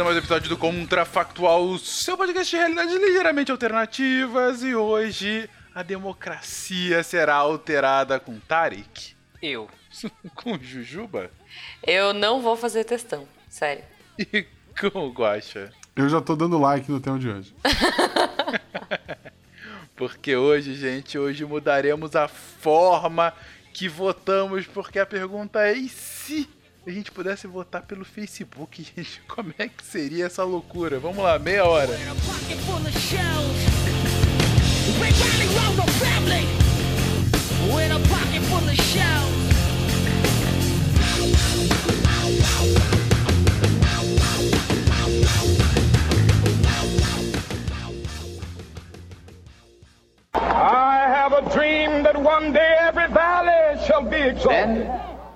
a mais um episódio do Contrafactual, seu podcast de realidades ligeiramente alternativas. E hoje a democracia será alterada com Tarik. Eu. com Jujuba. Eu não vou fazer testão, sério. E com o Guaxa. Eu já tô dando like no tema de hoje. Porque hoje, gente, hoje mudaremos a forma que votamos, porque a pergunta é: e se a gente pudesse votar pelo Facebook, gente? Como é que seria essa loucura? Vamos lá, meia hora. I have a dream that one day every valley shall be exalted.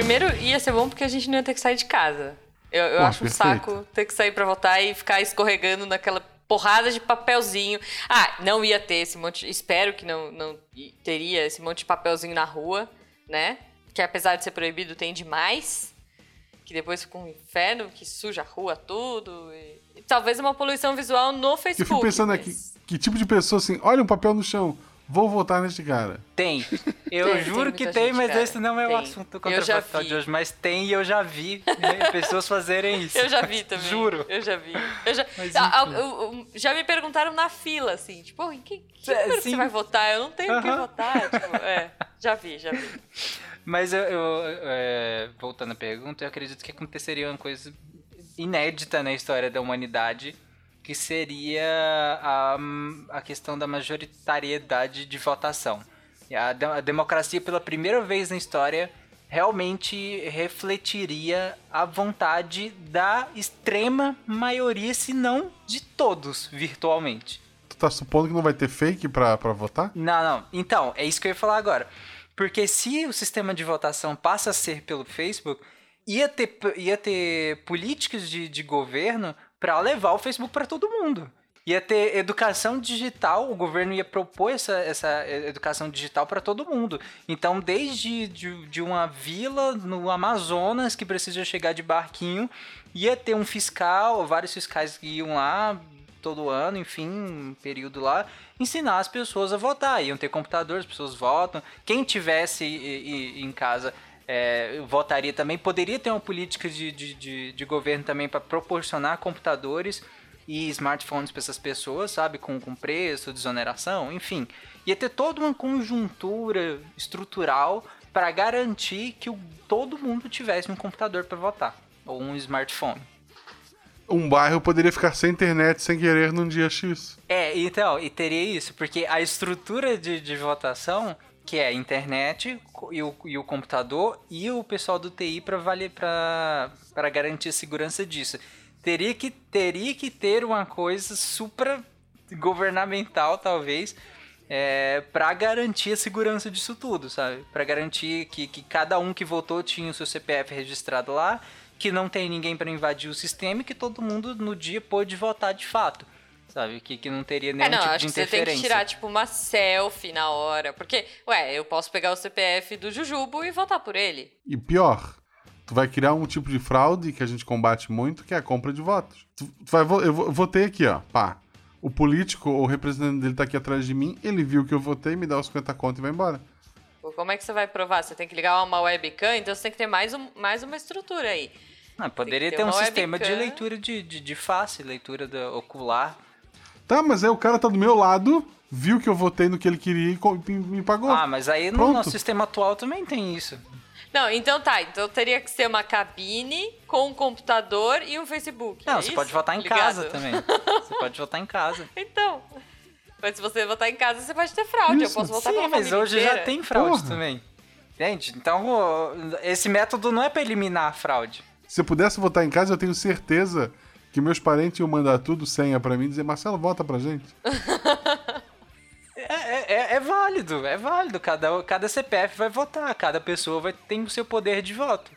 Primeiro, ia ser bom porque a gente não ia ter que sair de casa. Eu, eu acho um perfeito. saco ter que sair pra votar e ficar escorregando naquela porrada de papelzinho. Ah, não ia ter esse monte. Espero que não, não teria esse monte de papelzinho na rua, né? Que apesar de ser proibido, tem demais. Que depois fica um inferno, que suja a rua tudo. E, talvez uma poluição visual no Eu Facebook. fico pensando mas- aqui, que tipo de pessoa assim, olha um papel no chão, vou votar neste cara. Tem. Eu Tem, juro tem que tem, gente, mas cara. esse não é o Tem. assunto Eu já contrafactual vi. de hoje. Mas tem e eu já vi né, pessoas fazerem isso. Eu já vi também. Juro. Eu já vi. Eu já, Mas, Ah, eu- já me perguntaram na fila, assim, tipo, "Pô, em que, que É, número que sim. você vai votar? Eu não tenho o que Aham. votar. Tipo, é, já vi, já vi. Mas eu, eu, é, voltando à pergunta, eu acredito que aconteceria uma coisa inédita na história da humanidade, que seria a, a questão da majoritariedade de votação. A, de- a democracia, pela primeira vez na história, realmente refletiria a vontade da extrema maioria, se não de todos, virtualmente. Tu tá supondo que não vai ter fake pra, pra votar? Não, não. Então, é isso que eu ia falar agora. Porque se o sistema de votação passa a ser pelo Facebook, ia ter, ia ter políticos de, de governo para levar o Facebook para todo mundo. Ia ter educação digital, o governo ia propor essa, essa educação digital para todo mundo. Então, desde de, de uma vila no Amazonas que precisa chegar de barquinho, ia ter um fiscal, vários fiscais que iam lá todo ano, enfim, um período lá, ensinar as pessoas a votar. Iam ter computadores, as pessoas votam. Quem tivesse em casa é, votaria também. Poderia ter uma política de, de, de, de governo também para proporcionar computadores e smartphones para essas pessoas, sabe? Com, com preço, desoneração, enfim. Ia ter toda uma conjuntura estrutural para garantir que o- todo mundo tivesse um computador para votar. Ou um smartphone. Um bairro poderia ficar sem internet sem querer num dia X. É, então, e teria isso, porque a estrutura de, de votação, que é a internet e o, e o computador e o pessoal do TI para valer para garantir a segurança disso. Teria que, teria que ter uma coisa supra governamental, talvez, é, para garantir a segurança disso tudo, sabe? Para garantir que, que cada um que votou tinha o seu CPF registrado lá, que não tem ninguém para invadir o sistema e que todo mundo no dia pôde votar de fato, sabe? Que, que não teria nenhum É, não, tipo acho de que você tem interferência. que tirar, tipo, uma selfie na hora. Porque, ué, eu posso pegar o CPF do Jujubo e votar por ele. E pior, tu vai criar um tipo de fraude que a gente combate muito, que é a compra de votos. Tu, tu vai, eu vo- votei aqui, ó, pá. O político, ou o representante dele tá aqui atrás de mim, ele viu que eu votei, me dá os 50 conto e vai embora. Pô, Como é que você vai provar? Você tem que ligar uma webcam, então você tem que ter mais, um, mais uma estrutura aí. Ah, poderia ter ter um sistema de webcam. leitura de, de, de face, leitura ocular. Tá, mas aí o cara tá do meu lado, viu que eu votei no que ele queria e me, pagou. Ah, mas aí no Pronto. nosso sistema atual também tem isso. Não, então tá. Então teria que ser uma cabine com um computador e um Facebook. Não, é você isso? pode votar em Ligado? casa também. Você pode votar em casa. Então. Mas se você votar em casa, você pode ter fraude. Isso. Eu posso votar Sim, pela mas hoje já inteira. tem fraude Porra. também. Entende? Então, esse método não é pra eliminar a fraude. Se eu pudesse votar em casa, eu tenho certeza que meus parentes iam mandar tudo senha pra mim e dizer, Marcelo, vota pra gente. É, é- é- é válido, é válido. Cada, cada CPF vai votar, cada pessoa vai ter o seu poder de voto.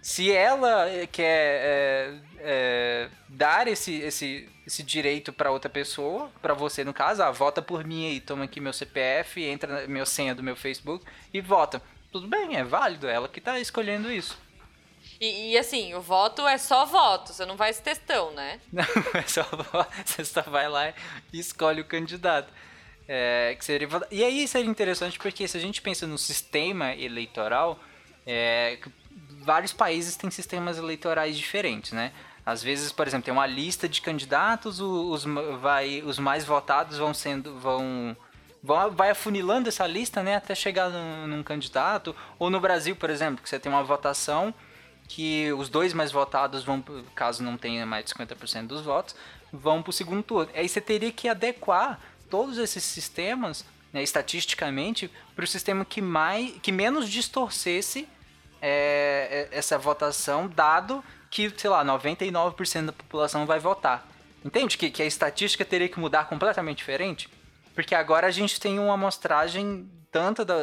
Se ela quer é, é, dar esse, esse, esse direito pra outra pessoa, pra você no caso, ah, vota por mim aí, toma aqui meu CPF, entra na minha senha do meu Facebook e vota. Tudo bem, é válido, ela que tá escolhendo isso. E, e, assim, o voto é só voto, você não vai esse textão, né? Não, é só, você só vai lá e escolhe o candidato. É, que seria, e aí seria interessante porque se a gente pensa no sistema eleitoral, é, vários países têm sistemas eleitorais diferentes, né? Às vezes, por exemplo, tem uma lista de candidatos, os, vai, os mais votados vão sendo. vão- vai afunilando essa lista, né? Até chegar num, num candidato. Ou no Brasil, por exemplo, que você tem uma votação que os dois mais votados vão, caso não tenha mais de 50% dos votos, vão para o segundo turno. Aí você teria que adequar todos esses sistemas, né, estatisticamente, para o sistema que, mais, que menos distorcesse é, é, essa votação, dado que, sei lá, 99% da população vai votar. Entende que, que a estatística teria que mudar completamente diferente? Porque agora a gente tem uma amostragem tanto da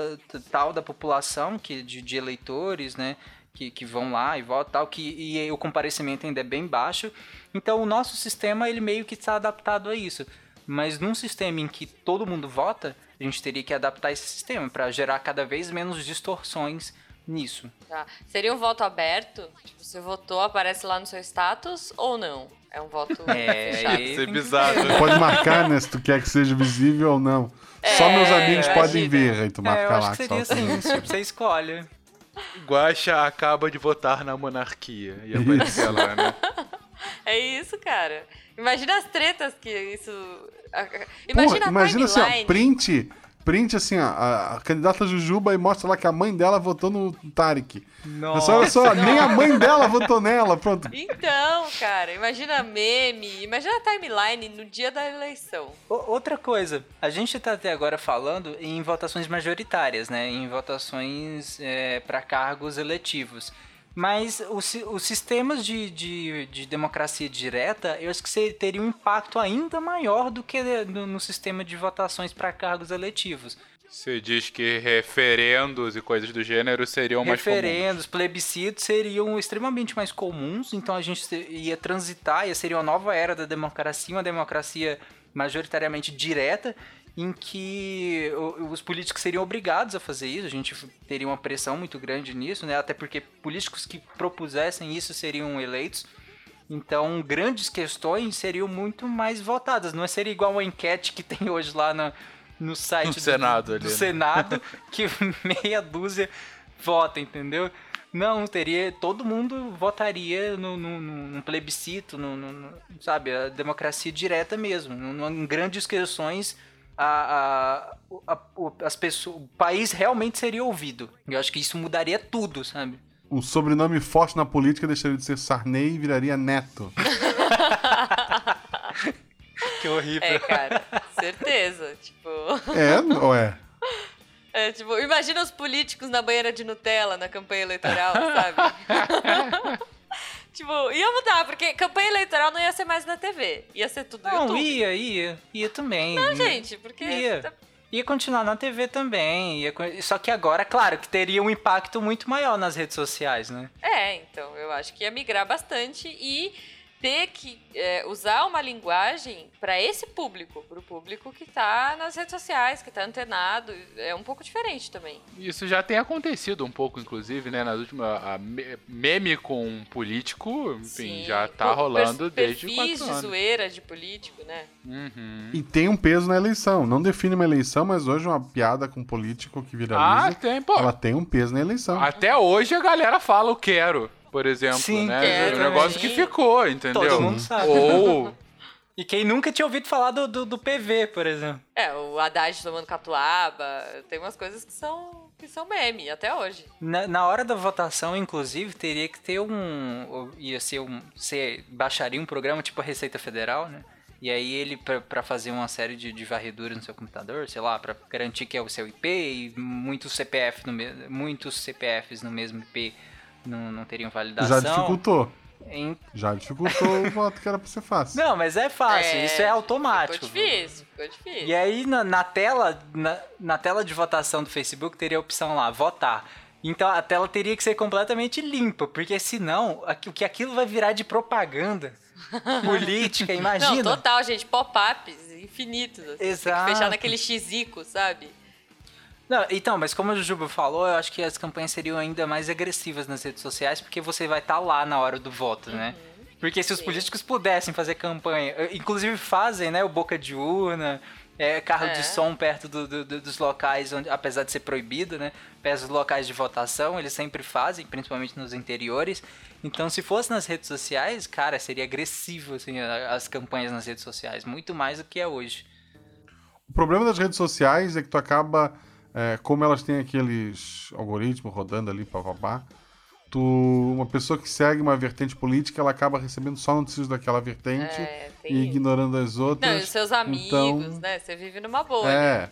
tal da população que de, de eleitores, né, que, que vão lá e votam tal, que e o comparecimento ainda é bem baixo. Então o nosso sistema ele meio que está adaptado a isso. Mas num sistema em que todo mundo vota, a gente teria que adaptar esse sistema para gerar cada vez menos distorções nisso. Tá. Seria um voto aberto? Tipo, você votou, aparece lá no seu status ou não? É um voto É, fechado. é bizarro. Tu pode marcar, né, se tu quer que seja visível ou não. Só meus amigos podem ver, aí tu marca é, eu lá. acho que seria só- assim, tipo, você escolhe. Guaxa acaba de votar na monarquia. E aparecer lá, né? É isso, cara. Imagina as tretas que isso. a- a- Porra, Imagina a imagina assim, ó, print, print assim, ó, a, a candidata Jujuba e mostra lá que a mãe dela votou no Tarek. Mas olha só, nem a mãe dela votou nela, pronto. Então, cara, imagina meme, imagina a timeline no dia da eleição. O- Outra coisa, a gente tá até agora falando em votações majoritárias, né? Em votações para cargos eletivos. Mas os, os sistemas de, de, de democracia direta, eu acho que teria um impacto ainda maior do que no, no sistema de votações para cargos eletivos. Você diz que referendos e coisas do gênero seriam mais comuns. Referendos, plebiscitos seriam extremamente mais comuns, então a gente ia transitar, ia seria uma nova era da democracia, uma democracia majoritariamente direta, em que os políticos seriam obrigados a fazer isso, a gente teria uma pressão muito grande nisso, né? Até porque políticos que propusessem isso seriam eleitos. Então, grandes questões seriam muito mais votadas. Não seria igual uma enquete que tem hoje lá no, no site No do, Senado do ali, né? Senado, que meia dúzia vota, entendeu? Não, teria. Todo mundo votaria no, no, no- num plebiscito, no, no- no- sabe? A democracia direta mesmo. Num- Em grandes questões, a, a, a- o- as pessoas, o país realmente seria ouvido. Eu acho que isso mudaria tudo, sabe? Um sobrenome forte na política deixaria de ser Sarney e viraria Neto. Que horrível. É, cara, certeza. Tipo. É, ou é? É, tipo, imagina os políticos na banheira de Nutella na campanha eleitoral, sabe? tipo, ia mudar, porque campanha eleitoral não ia ser mais na TV. Ia ser tudo Não, YouTube. ia, ia. Ia também. Não, gente, porque. Ia. Ia continuar na TV também. ia Só que agora, claro, que teria um impacto muito maior nas redes sociais, né? É, então, eu acho que ia migrar bastante e ter que é, usar uma linguagem para esse público, para o público que tá nas redes sociais, que tá antenado, é um pouco diferente também. Isso já tem acontecido um pouco, inclusive, né? Nas últimas. A me- meme com um político, enfim, Sim, já tá por- rolando desde quatro de anos. zoeira de político, né? Uhum. E tem um peso na eleição. Não define uma eleição, mas hoje uma piada com político que viraliza, Ah, tem, pô. ela tem um peso na eleição. Até hoje a galera fala o quero, por exemplo, Sim, né? quero, é um negócio que ficou, entendeu? Todo mundo sabe. Ou E quem nunca tinha ouvido falar do, do, do PV, por exemplo. É, o Haddad tomando catuaba, tem umas coisas que são, que são meme até hoje. Na, na hora da votação, inclusive, teria que ter um. Ia ser um. Você baixaria um programa tipo a Receita Federal, né? E aí ele, pra, pra fazer uma série de, de varreduras no seu computador, sei lá, pra garantir que é o seu IP e muitos CPF no muitos CPFs no mesmo IP não, não teriam validação. Já dificultou. Em- Já dificultou o voto que era pra ser fácil. Não, mas é fácil, É, isso é automático. Ficou difícil, ficou difícil. E aí na, na tela, na, na tela de votação do Facebook teria a opção lá, votar. Então a tela teria que ser completamente limpa, porque senão o que aquilo vai virar de propaganda política, imagina. Não, total, gente, pop-ups infinitos. Assim, Tem Exato. que fechar naquele xizico, sabe? Não, então, mas como o Jujuba falou, eu acho que as campanhas seriam ainda mais agressivas nas redes sociais, porque você vai estar lá na hora do voto, né? Porque se os políticos pudessem fazer campanha, eh, inclusive fazem, né, o boca de urna, é, carro É. de som perto do- do- do- dos locais, onde, apesar de ser proibido, né, perto dos locais de votação, eles sempre fazem, principalmente nos interiores. Então, se fosse nas redes sociais, cara, seria agressivo, assim, as campanhas nas redes sociais, muito mais do que é hoje. O problema das redes sociais é que tu acaba, é, como elas têm aqueles algoritmos rodando ali, papapá, tu, uma pessoa que segue uma vertente política, ela acaba recebendo só notícias daquela vertente É, e ignorando as outras. Não, e os seus amigos, Então, né? Você vive numa bolha. É.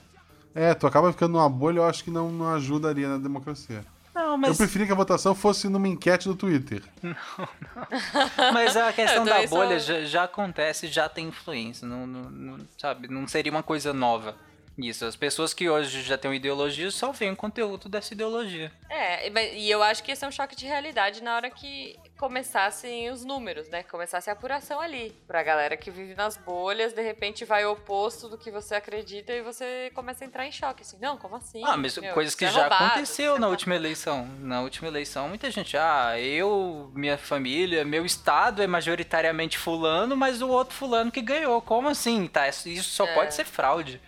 É, tu acaba ficando numa bolha, eu acho que não, não ajudaria na democracia. Não, Eu mas, preferia que a votação fosse numa enquete do Twitter. mas a questão Eu da bolha já, já acontece, já tem influência, não, não- não- sabe? Não seria uma coisa nova. Isso, as pessoas que hoje já têm uma ideologia só veem o conteúdo dessa ideologia. É, e- eu acho que esse é um choque de realidade na hora que começassem os números, né? Começasse a apuração ali. Pra galera que vive nas bolhas, de repente vai o oposto do que você acredita e você começa a entrar em choque, assim. Não, como assim? Ah, mas Meu, coisas que é já roubado, aconteceu na última eleição. Na última eleição, muita gente, ah, eu, minha família, meu estado é majoritariamente fulano, mas o outro fulano que ganhou. Como assim? Tá, isso isso só É. pode ser fraude.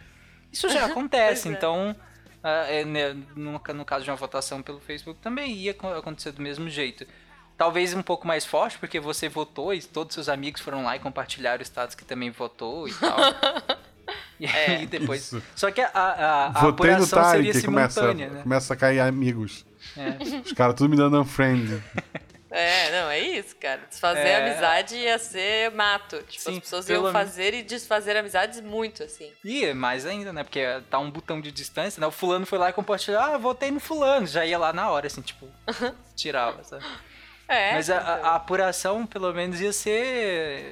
Isso já acontece, é. então, ah, é, né, no, no caso de uma votação pelo Facebook, também ia co- acontecer do mesmo jeito. Talvez um pouco mais forte, porque você votou e todos seus amigos foram lá e compartilharam o status que também votou e tal. E aí É. depois. Isso. Só que a, a, a Votei no apuração seria Tarek, começa, simultânea, né? começa a cair amigos. É. Os caras tudo me dando unfriend. É, não, é isso, cara. Desfazer É. amizade ia ser mato. Tipo, Sim, as pessoas iam fazer e desfazer amizades muito, assim. E mais ainda, né? Porque tá um botão de distância, né? O fulano foi lá e compartilhou, ah, votei no fulano. Já ia lá na hora, assim, tipo, tirava, sabe? É. Mas a, a- então. a apuração, pelo menos, ia ser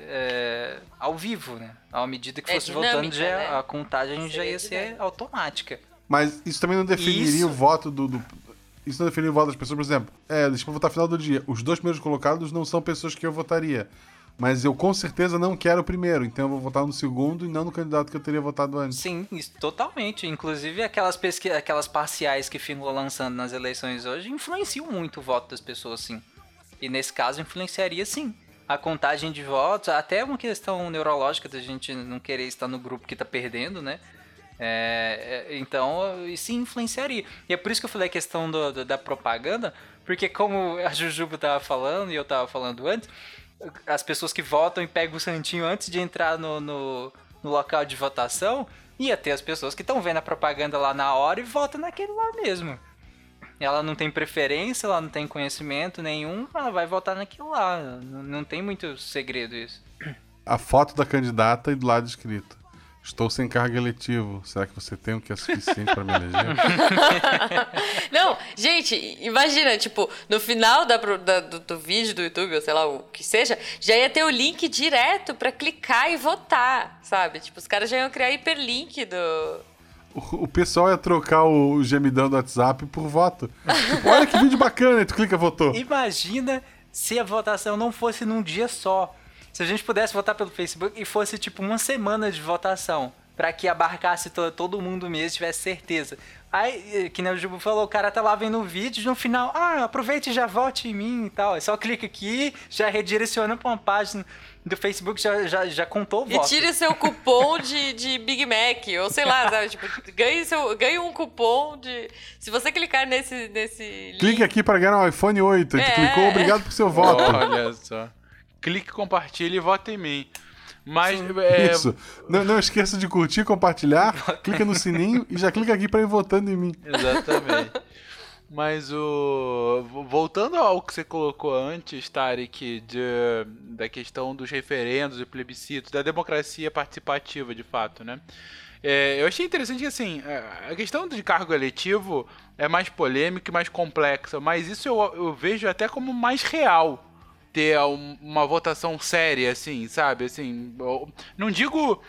é, ao vivo, né? À medida que É fosse dinâmica, votando, já, né? a contagem já Seria ia ser dinâmica. automática. Mas isso também não definiria Isso. o voto do, do- Isso não definiria o voto das pessoas, por exemplo. É, deixa pra votar no final do dia. Os dois primeiros colocados não são pessoas que eu votaria. Mas eu com certeza não quero o primeiro, então eu vou votar no segundo e não no candidato que eu teria votado antes. Sim, isso totalmente. Inclusive, aquelas, pesqui... aquelas parciais que ficam lançando nas eleições hoje influenciam muito o voto das pessoas, sim. E nesse caso, influenciaria sim. A contagem de votos, até uma questão neurológica da gente não querer estar no grupo que tá perdendo, né? É, é, então, isso influenciaria. E é por isso que eu falei a questão do- do- da propaganda, porque como a Jujuba tava falando e eu tava falando antes, as pessoas que votam e pegam o santinho antes de entrar no, no, no local de votação, ia ter as pessoas que estão vendo a propaganda lá na hora e votam naquele lá mesmo. ela não tem preferência, ela não tem conhecimento nenhum, ela vai votar naquilo lá. Não, não tem muito segredo isso. A foto da candidata e do lado escrito. Estou sem cargo eletivo. Será que você tem o que é suficiente para me eleger? Não, gente, imagina, tipo, no final da, pro- da- do, do vídeo do YouTube, ou sei lá, o que seja, já ia ter o link direto pra clicar e votar, sabe? Tipo, os caras já iam criar hiperlink do. O, o pessoal ia trocar o gemidão do WhatsApp por voto. Tipo, olha que vídeo bacana, e tu clica, votou. Imagina se a votação não fosse num dia só. Se a gente pudesse votar pelo Facebook e fosse tipo uma semana de votação. Pra que abarcasse to- todo mundo mesmo, tivesse certeza. Aí, eh, que nem o Jubo falou, o cara tá lá vendo o vídeo, no final, ah, aproveite e já vote em mim e tal. É só clica aqui, já redireciona pra uma página do Facebook, já, já, já contou o E voto. tire seu cupom de, de Big Mac, ou sei lá, sabe? Tipo, ganhe, seu, ganhe um cupom de. Se você clicar nesse, nesse link. Clique aqui para ganhar um iPhone 8. E tu É. clicou, obrigado por seu voto. Olha só. Clique, compartilhe e vota em mim. Mas é, Isso. Não, não esqueça de curtir, compartilhar, clica no sininho e já clica aqui para ir votando em mim. Exatamente. Mas o. Voltando ao que você colocou antes, Tarek, de, da questão dos referendos e plebiscitos, da democracia participativa, de fato, né? É, eu achei interessante que, assim, a- a questão de cargo eletivo é mais polêmica e mais complexa, mas isso eu, eu vejo até como mais real ter um- uma votação séria, assim, sabe? Assim, não digo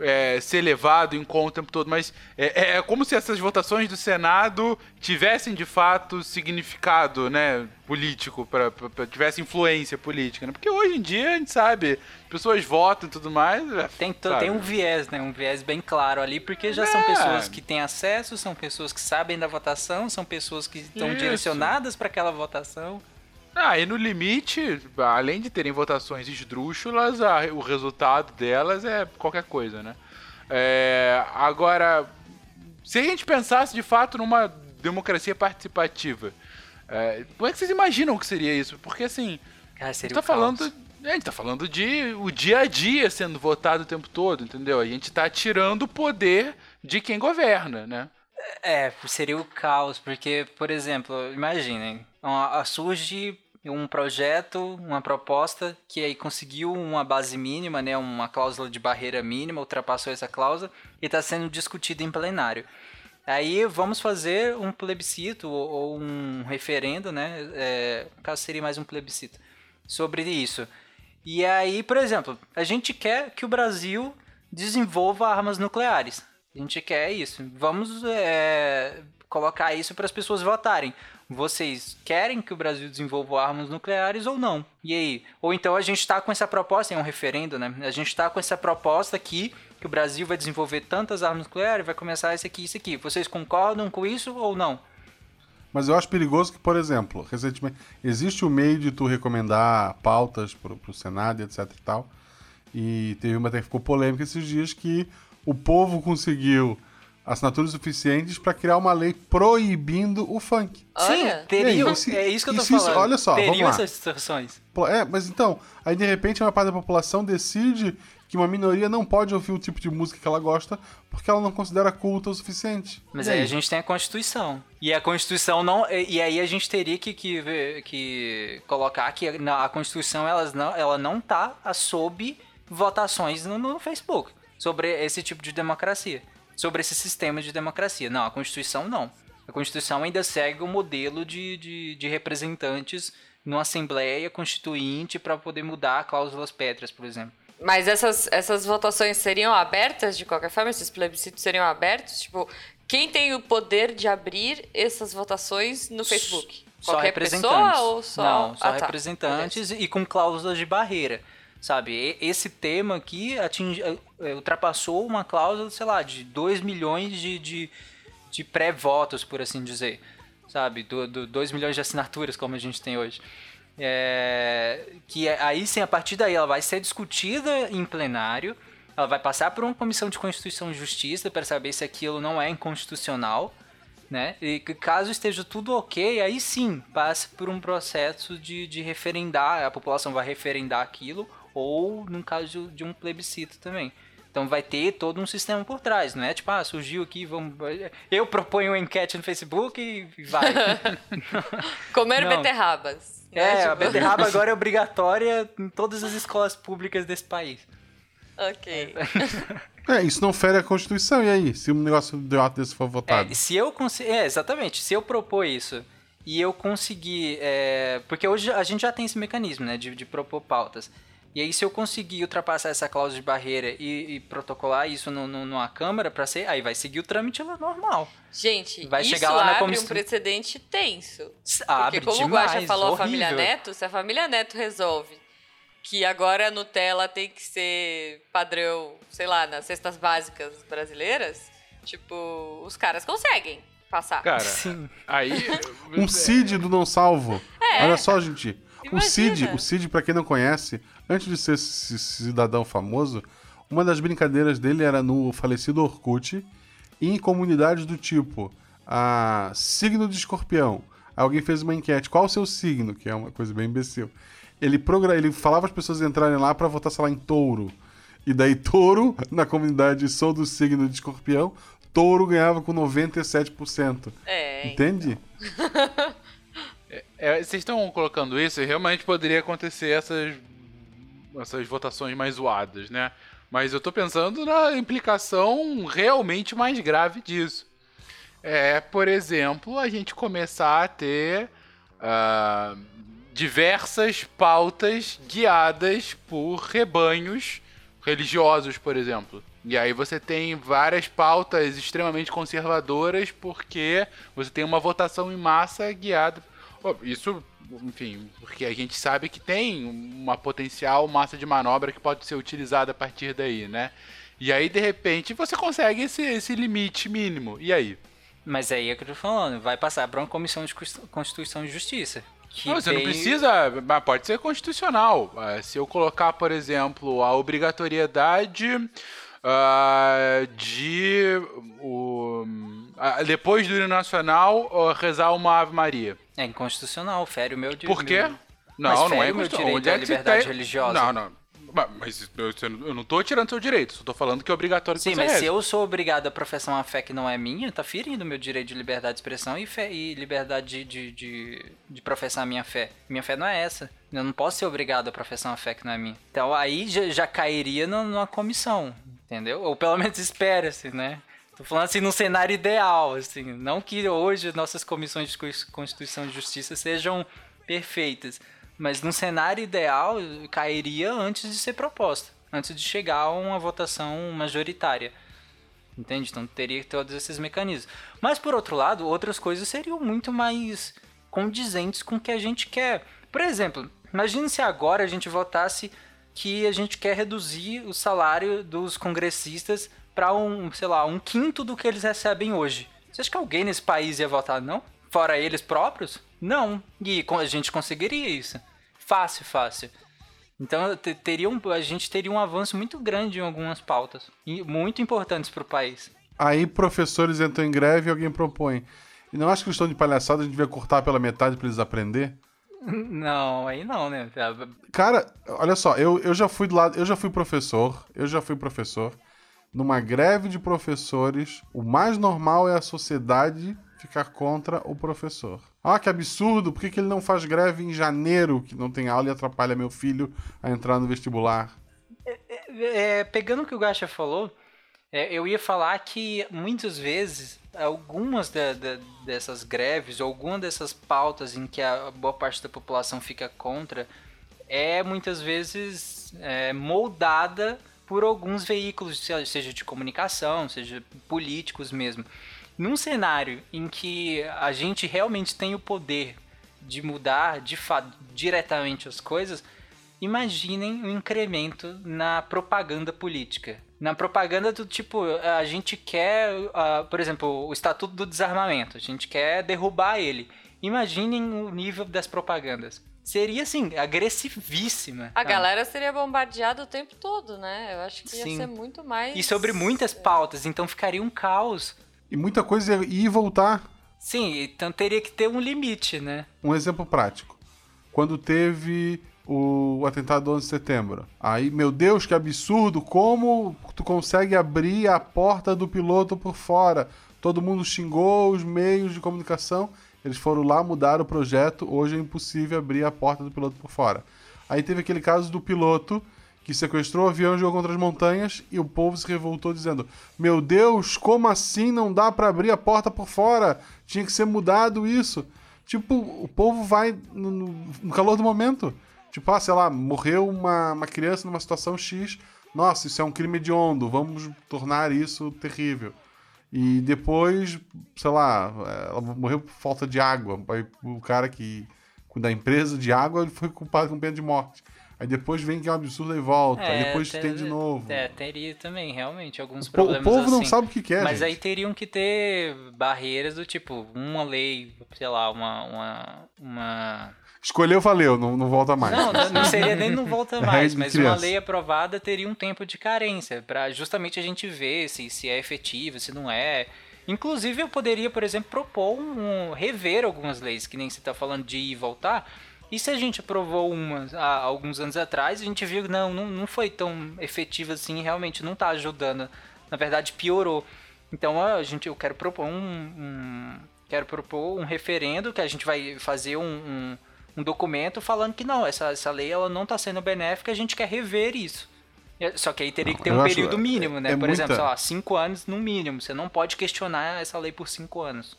é, ser levado em conta o tempo todo, mas é, é como se essas votações do Senado tivessem de fato significado, né, político, pra, pra- pra- tivesse influência política, né? Porque hoje em dia a gente sabe, pessoas votam e tudo mais. é, Tem, sabe? tem um viés, né? Um viés bem claro ali, porque já são É. pessoas que têm acesso, são pessoas que sabem da votação, são pessoas que estão Isso. direcionadas para aquela votação. Ah, e no limite, além de terem votações esdrúxulas, a- o resultado delas é qualquer coisa, né? É, agora, se a gente pensasse de fato numa democracia participativa, é, como é que vocês imaginam que seria isso? Porque assim, Cara, a gente tá falando. A gente tá falando de o dia a dia sendo votado o tempo todo, entendeu? A gente tá tirando o poder de quem governa, né? É, seria o caos, porque, por exemplo, imaginem, ó, surge um projeto, uma proposta que aí conseguiu uma base mínima, né, uma cláusula de barreira mínima, ultrapassou essa cláusula e está sendo discutida em plenário. Aí vamos fazer um plebiscito ou, um referendo, né? É, caso seria mais um plebiscito sobre isso. E aí, por exemplo, a gente quer que o Brasil desenvolva armas nucleares. A gente quer isso. Vamos é, colocar isso para as pessoas votarem. Vocês querem que o Brasil desenvolva armas nucleares ou não? E aí? Ou então a gente está com essa proposta, é um referendo, né? A gente está com essa proposta aqui que o Brasil vai desenvolver tantas armas nucleares, vai começar isso aqui, isso aqui. Vocês concordam com isso ou não? Mas eu acho perigoso que, por exemplo, recentemente existe o meio de tu recomendar pautas pro, pro Senado, etc e tal. E teve uma até que ficou polêmica esses dias que o povo conseguiu assinaturas suficientes para criar uma lei proibindo o funk. Olha. Sim, teriam. E aí, se- é isso que eu tô se isso- falando. olha só, teriam vamos lá. essas. Pô, É, mas então, aí de repente uma parte da população decide que uma minoria não pode ouvir o tipo de música que ela gosta porque ela não considera culta o suficiente. Mas E aí a gente tem a Constituição. E a Constituição não. E e aí a gente teria que, que, ver- que colocar que na- a Constituição elas não, ela não tá sob votações no, no Facebook sobre esse tipo de democracia. Sobre esse sistema de democracia. Não, a Constituição não. A Constituição ainda segue o modelo de, de, de representantes numa Assembleia Constituinte para poder mudar cláusulas pétreas, por exemplo. Mas essas, essas votações seriam abertas de qualquer forma? Esses plebiscitos seriam abertos? Tipo, quem tem o poder de abrir essas votações no Facebook? Só Qualquer representantes. pessoa ou só... Não, só Ah, tá. representantes e com cláusulas de barreira. Sabe, esse tema aqui atinge, ultrapassou uma cláusula, sei lá, de 2 milhões de, de, de pré-votos, por assim dizer. Sabe, 2 milhões de assinaturas, como a gente tem hoje. É, que é- aí sim, a partir daí, ela vai ser discutida em plenário, ela vai passar por uma comissão de Constituição e Justiça para saber se aquilo não é inconstitucional né? E caso esteja tudo ok, aí sim passe por um processo de, de referendar, a população vai referendar aquilo, ou no caso de um plebiscito também. Então vai ter todo um sistema por trás, não é tipo, ah, surgiu aqui, vamos. Eu proponho uma enquete no Facebook e vai. Comer Não. beterrabas. né? É, a Tipo, beterraba agora é obrigatória em todas as escolas públicas desse país. Ok. É, isso não fere a Constituição. E aí? Se um negócio idiota desse for votado? É, se eu conseguir. É, exatamente. Se eu propor isso e eu conseguir. é, porque hoje a gente já tem esse mecanismo, né? De, de propor pautas. E aí, se eu conseguir ultrapassar essa cláusula de barreira e, e protocolar isso no, no- numa Câmara pra ser. Aí vai seguir o trâmite lá normal. Gente, Vai isso chegar lá na abre comissão- um precedente tenso. Abre Porque como demais, o Guaxa falou a família horrível. Neto, se a família Neto resolve que agora a Nutella tem que ser padrão, sei lá, nas cestas básicas brasileiras, tipo, os caras conseguem passar. Cara, Sim. aí. Um CID do Não Salvo. É. Olha só, gente. O Imagina. CID, o CID, pra quem não conhece, antes de ser cidadão famoso, uma das brincadeiras dele era no falecido Orkut e em comunidades do tipo a signo de escorpião. Alguém fez uma enquete, qual o seu signo? Que é uma coisa bem imbecil. Ele, progra... ele falava as pessoas entrarem lá pra votar, sei lá, em touro. E daí, touro, na comunidade, sou do signo de escorpião, touro ganhava com 97%. É, Entende? É, vocês estão colocando isso e realmente poderia acontecer essas, essas votações mais zoadas, né? Mas eu tô pensando na implicação realmente mais grave disso. É, por exemplo, a gente começar a ter ah, diversas pautas guiadas por rebanhos religiosos, por exemplo. E aí você tem várias pautas extremamente conservadoras porque você tem uma votação em massa guiada. Isso, enfim, porque a gente sabe que tem uma potencial massa de manobra que pode ser utilizada a partir daí, né? E aí, de repente, você consegue esse, esse limite mínimo. E aí? Mas aí é o que eu tô falando, vai passar pra uma comissão de Cons- Constituição e Justiça. Que Não, você não precisa, mas pode ser constitucional. Ah, Se eu colocar, por exemplo, a obrigatoriedade ah, de o, ah, depois do hino nacional ah, rezar uma Ave Maria. É inconstitucional, fere o meu direito. Por quê? Mas Não, não é o meu constitucional. direito Onde é que liberdade tem- religiosa. Não, não. Mas- eu, não tô tirando seu direito, só tô falando que é obrigatório que Sim, mas se reze. eu sou obrigado a professar uma fé que não é minha, tá ferindo o meu direito de liberdade de expressão e, fé, e liberdade de, de, de, de professar a minha fé. Minha fé não é essa. Eu não posso ser obrigado a professar uma fé que não é minha. Então aí já, já cairia numa comissão, entendeu? Ou pelo menos espera-se, né? Tô falando assim num cenário ideal, assim. Não que hoje nossas comissões de Cons- Constituição e Justiça sejam perfeitas. Mas num cenário ideal, cairia antes de ser proposta. Antes de chegar a uma votação majoritária. Entende? Então teria todos esses mecanismos. Mas por outro lado, outras coisas seriam muito mais condizentes com o que a gente quer. Por exemplo, imagine se agora a gente votasse que a gente quer reduzir o salário dos congressistas para um, sei lá, um quinto do que eles recebem hoje. Você acha que alguém nesse país ia votar não? Fora eles próprios? Não. E a gente conseguiria isso. Fácil, fácil. Então te- teria um, a gente teria um avanço muito grande em algumas pautas. E muito importantes para o país. Aí professores entram em greve e alguém propõe. E não acho que eles estão de palhaçada, a gente devia cortar pela metade pra eles aprender? Não, aí não, né? Cara, olha só, eu, eu já fui do lado, eu já fui professor, eu já fui professor. Numa greve de professores, o mais normal é a sociedade ficar contra o professor. Ah, que absurdo, por que, que ele não faz greve em janeiro, que não tem aula e atrapalha meu filho a entrar no vestibular? É, pegando o que o Gacha falou, é, eu ia falar que muitas vezes algumas dessas greves, ou alguma dessas pautas em que a boa parte da população fica contra, é muitas vezes é, moldada por alguns veículos, se- seja de comunicação, seja políticos mesmo. Num cenário em que a gente realmente tem o poder de mudar de fato diretamente as coisas, imaginem o incremento na propaganda política. Na propaganda do tipo, a gente quer, ah, por exemplo, o Estatuto do Desarmamento, a gente quer derrubar ele. Imaginem o nível das propagandas. Seria, assim, agressivíssima. A galera seria bombardeada o tempo todo, né? Eu acho que ia Sim. ser muito mais. E sobre muitas pautas, então ficaria um caos. E muita coisa ia ir e voltar. Sim, então teria que ter um limite, né? Um exemplo prático. Quando teve o atentado do 11 de setembro. Aí, meu Deus, que absurdo! Como tu consegue abrir a porta do piloto por fora? Todo mundo xingou os meios de comunicação. Eles foram lá, mudaram o projeto. Hoje é impossível abrir a porta do piloto por fora. Aí teve aquele caso do piloto que sequestrou o avião e jogou contra as montanhas e o povo se revoltou dizendo: Meu Deus, como assim não dá para abrir a porta por fora? Tinha que ser mudado isso. Tipo, o povo vai no, no calor do momento. Tipo, ah, sei lá, morreu uma, uma criança numa situação X. Nossa, isso é um crime hediondo, vamos tornar isso terrível. E depois, sei lá, ela morreu por falta de água. Aí o cara que da empresa de água ele foi culpado com pena de morte. Aí depois vem que é um absurdo e volta. É, aí depois ter- tem de novo. É, teria também, realmente, alguns O po- o problemas povo não assim. sabe o que quer, Mas gente. aí teriam que ter barreiras do tipo, uma lei, sei lá, uma... uma, uma... Escolheu, valeu, não, não volta mais. Não, não, seria nem não volta É mais, mas uma criança. lei aprovada teria um tempo de carência, para justamente a gente ver se, se é efetiva, se não é. Inclusive, eu poderia, por exemplo, propor um, rever algumas leis, que nem você está falando de ir e voltar. E se a gente aprovou uma há alguns anos atrás, a gente viu que não, não, não foi tão efetiva assim, realmente não está ajudando. Na verdade, piorou. Então, a gente, eu quero propor um, um- quero propor um referendo que a gente vai fazer um, um, um documento falando que não, essa, essa lei ela não está sendo benéfica, a gente quer rever isso. É, Só que aí teria que ter Eu um acho- período mínimo, né? é por exemplo, muita- sei lá, cinco anos no mínimo. Você não pode questionar essa lei por cinco anos.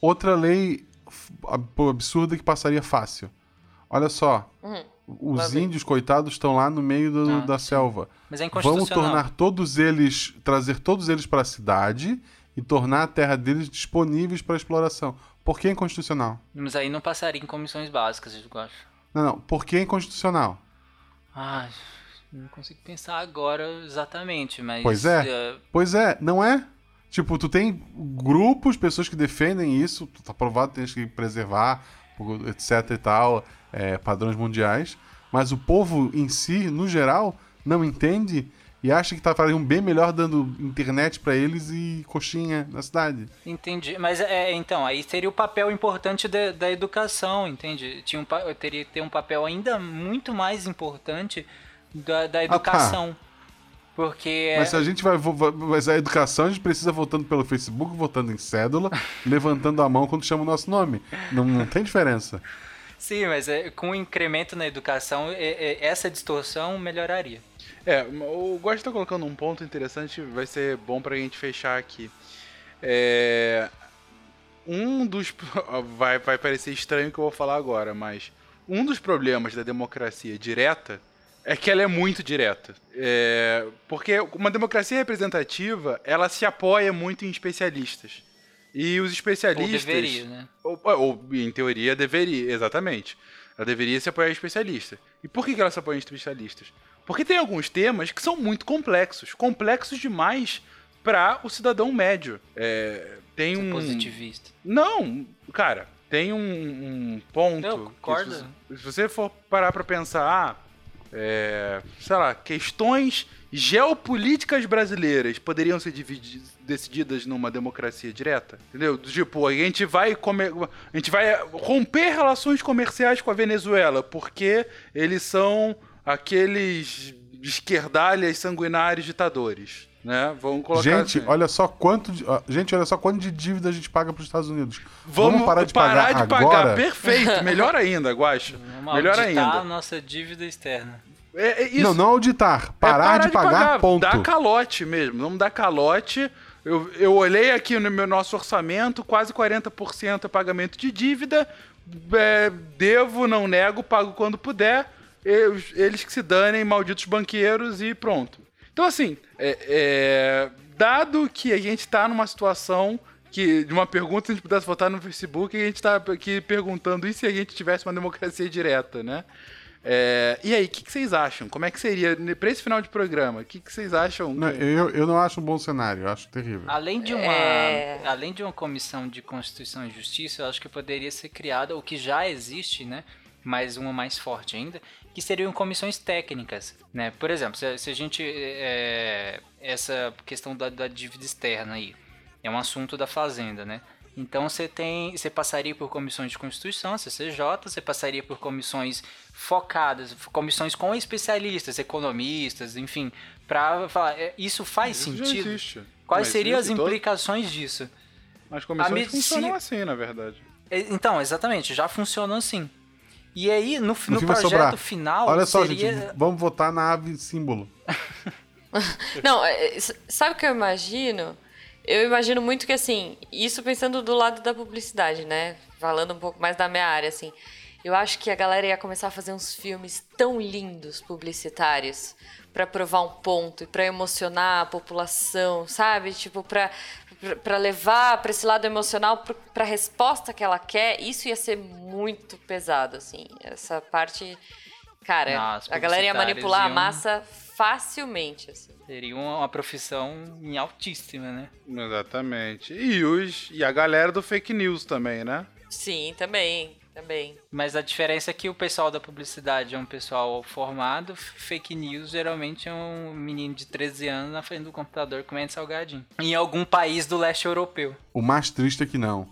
Outra lei absurda que passaria fácil. Olha só, Uhum. os índios, coitados, estão lá no meio do- Ah, da selva. Mas é Vamos tornar todos eles, trazer todos eles para a cidade e tornar a terra deles disponíveis para exploração. Por que inconstitucional? Mas aí não passaria em comissões básicas, eu acho. Não, não. Por que inconstitucional? Ah, não consigo pensar agora exatamente, mas. Pois é. eh, Pois é, não é? Tipo, tu tem grupos, pessoas que defendem isso, tá aprovado, tens que preservar, etc e tal, é, padrões mundiais, mas o povo em si, no geral, não entende e acha que tá fazendo um bem melhor dando internet pra eles e coxinha na cidade. Entendi. Mas é, então, aí seria o papel importante da, da educação, entende? Tinha um, teria que ter um papel ainda muito mais importante da, da educação. Porque. Ah, Mas se a gente vai, mas a educação a gente precisa votando pelo Facebook, votando em cédula, levantando a mão quando chama o nosso nome. Não, não tem diferença. Sim, mas é, com o incremento na educação, é- é- essa distorção melhoraria. É, o Gosto tá colocando um ponto interessante, vai ser bom pra gente fechar aqui. É, um dos. Vai, vai parecer estranho o que eu vou falar agora, mas um dos problemas da democracia direta é que ela é muito direta. É, porque uma democracia representativa, ela se apoia muito em especialistas. E os Ou especialistas. deveria, né? Ou, ou, em teoria, deveria, exatamente. Ela deveria se apoiar em especialistas. E por que que ela se apoia em especialistas? Porque tem alguns temas que são muito complexos. Complexos demais para o cidadão médio. É, tem um. Positivista. Não, cara, tem um, um ponto. Eu concordo. Se, você- se você for parar pra pensar, ah, é, sei lá, questões geopolíticas brasileiras poderiam ser decididas numa democracia direta, entendeu? Tipo, a gente vai come- a gente vai romper relações comerciais com a Venezuela porque eles são aqueles esquerdalhas sanguinários ditadores, né? Vamos colocar Gente, assim. olha só quanto de, gente, olha só quanto de dívida a gente paga para os Estados Unidos. Vamos, parar de parar pagar de pagar. agora? Perfeito. Melhor ainda, Guaxa. Vamos Melhor auditar ainda. a nossa dívida externa. É, é isso. Não, não auditar, É parar, de, pagar, ponto. Dar calote mesmo. Vamos dar calote. Eu, eu olhei aqui no meu nosso orçamento, quase 40% é pagamento de dívida. É, devo, não nego, pago quando puder. Eles que se danem, malditos banqueiros, e pronto. Então, assim, é- é, dado que a gente tá numa situação que, de uma pergunta, se a gente pudesse votar no Facebook, a gente tá aqui perguntando e se a gente tivesse uma democracia direta, né? É, e aí, o que, que vocês acham? Como é que seria, pra esse final de programa, o que, que vocês acham? Não, eu, eu não acho um bom cenário, eu acho terrível. Além de uma, É. além de uma comissão de Constituição e Justiça, eu acho que poderia ser criada o que já existe, né? Mas uma mais forte ainda, que seriam comissões técnicas, né? Por exemplo, se, se a gente é, essa questão da, da dívida externa aí é um assunto da fazenda, né? Então você tem, você passaria por comissões de constituição, CCJ, você passaria por comissões focadas, comissões com especialistas, economistas, enfim, para falar, é, isso faz Isso sentido? existe. Quais seriam as todo- implicações disso? As comissões funcionam assim, na verdade. É, Então, exatamente, já funcionam assim. E aí, no, No no projeto final, Olha só, seria... gente, vamos votar na ave símbolo. Não, é, é, sabe o que eu imagino? Eu imagino muito que, assim, isso pensando do lado da publicidade, né? Falando um pouco mais da minha área, assim. Eu acho que a galera ia começar a fazer uns filmes tão lindos publicitários pra provar um ponto e pra emocionar a população, sabe? Tipo, pra, pra- pra levar pra esse lado emocional pro- pra resposta que ela quer. Isso ia ser muito pesado, assim. Essa parte. Cara, as a galera ia manipular a iam- massa facilmente, assim. Seria uma profissão em altíssima, né? Exatamente. E, os, e a galera do fake news também, né? Sim, também, também. Mas a diferença é que o pessoal da publicidade é um pessoal formado, fake news geralmente é um menino de 13 anos na frente do computador comendo salgadinho. Em algum país do leste europeu. O mais triste é que não.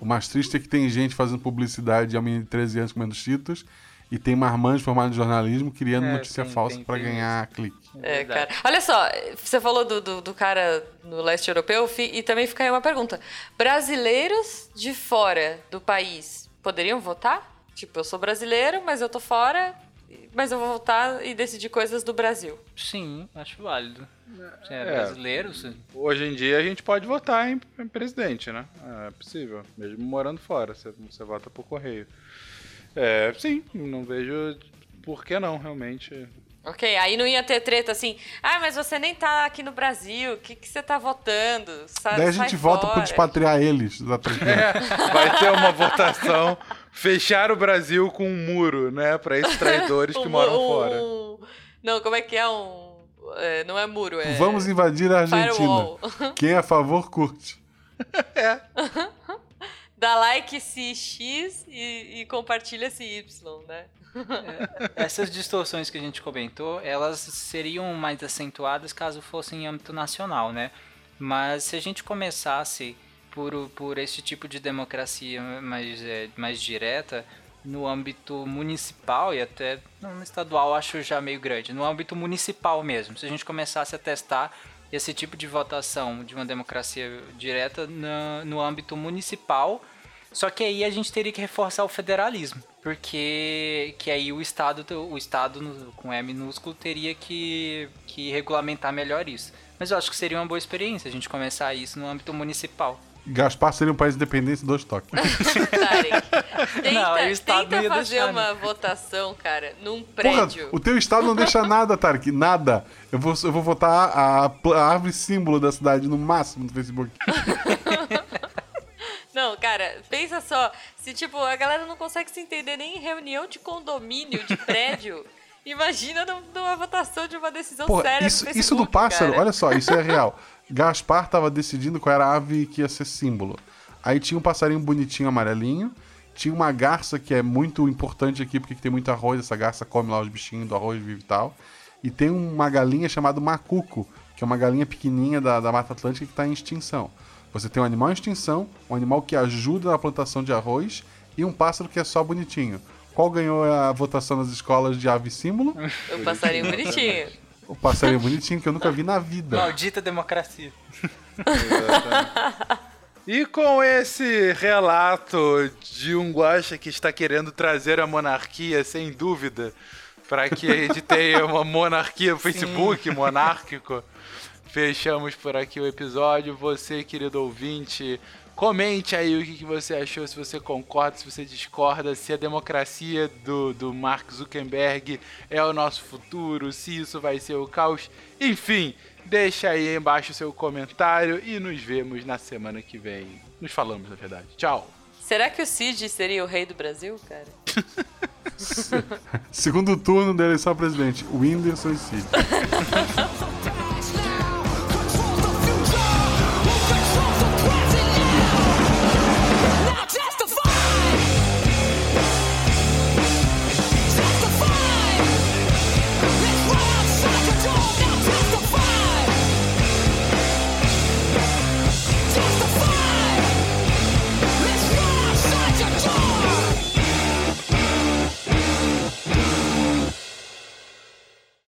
O mais triste é que tem gente fazendo publicidade a menino de 13 anos comendo cheetos e tem marmanjo formado em jornalismo criando É, notícia tem- falsa tem ganhar clique. É, verdade. cara. Olha só, você falou do, do, do cara no leste europeu e também fica aí uma pergunta. Brasileiros de fora do país poderiam votar? Tipo, eu sou brasileiro, mas eu tô fora, mas eu vou votar e decidir coisas do Brasil. Sim, acho válido. Você é, É. brasileiro? você- Hoje em dia a gente pode votar em, em presidente, né? É possível. Mesmo morando fora, você, você vota por correio. É, sim, não vejo por que não, realmente. Ok, aí não ia ter treta assim, ah, mas você nem tá aqui no Brasil, o que, que você tá votando? Sa Daí a gente vota fora." por despatriar eles da tranquila. Vai ter uma votação, fechar o Brasil com um muro, né? Pra esses traidores que moram um- fora. um- Não, como é que é um... é, não é muro, é... Vamos invadir a Argentina. Firewall. Quem é a favor, curte. Dá like se X e, e compartilha se Y, né? Essas distorções que a gente comentou, elas seriam mais acentuadas caso fossem em âmbito nacional, né? Mas se a gente começasse por, por esse tipo de democracia mais, é, mais direta, no âmbito municipal e até no estadual acho já meio grande, no âmbito municipal mesmo, se a gente começasse a testar esse tipo de votação de uma democracia direta no, no âmbito municipal, só que aí a gente teria que reforçar o federalismo, porque que aí o estado o estado com E minúsculo teria que, que regulamentar melhor isso. Mas eu acho que seria uma boa experiência a gente começar isso no âmbito municipal. Gaspar seria um país independente dos toques. Tarek, Tenta, Não, o Estado não tenta ia fazer deixar, uma votação, cara, num Porra, prédio. o teu estado não deixa nada, Tarek. Nada. Eu vou, eu vou votar a, a árvore símbolo da cidade no máximo no Facebook. Não, cara, pensa só. Se, tipo, a galera não consegue se entender nem em reunião de condomínio, de prédio. Imagina num- numa votação de uma decisão Porra, séria isso, no isso Facebook, do pássaro, cara. olha só, isso é real. Gaspar tava decidindo qual era a ave que ia ser símbolo. Aí tinha um passarinho bonitinho amarelinho, tinha uma garça que é muito importante aqui porque tem muito arroz, essa garça come lá os bichinhos do arroz vive e tal. E tem uma galinha chamada macuco, que é uma galinha pequenininha da, da Mata Atlântica que está em extinção. Você tem um animal em extinção, um animal que ajuda na plantação de arroz e um pássaro que é só bonitinho. Qual ganhou a votação nas escolas de ave símbolo? O passarinho bonitinho. O passarinho bonitinho que eu nunca vi na vida. Maldita democracia. E com esse relato de um guacha que está querendo trazer a monarquia, sem dúvida, para que a gente tenha uma monarquia, Facebook monárquico, fechamos por aqui o episódio. Você, querido ouvinte, comente aí o que, que você achou, se você concorda, se você discorda, se a democracia do, do Mark Zuckerberg é o nosso futuro, se isso vai ser o caos. Enfim, deixa aí embaixo o seu comentário e nos vemos na semana que vem. Nos falamos, na verdade. Tchau! Será que o Cid seria o rei do Brasil, cara? Segundo turno da eleição a presidente, Whindersson e Cid.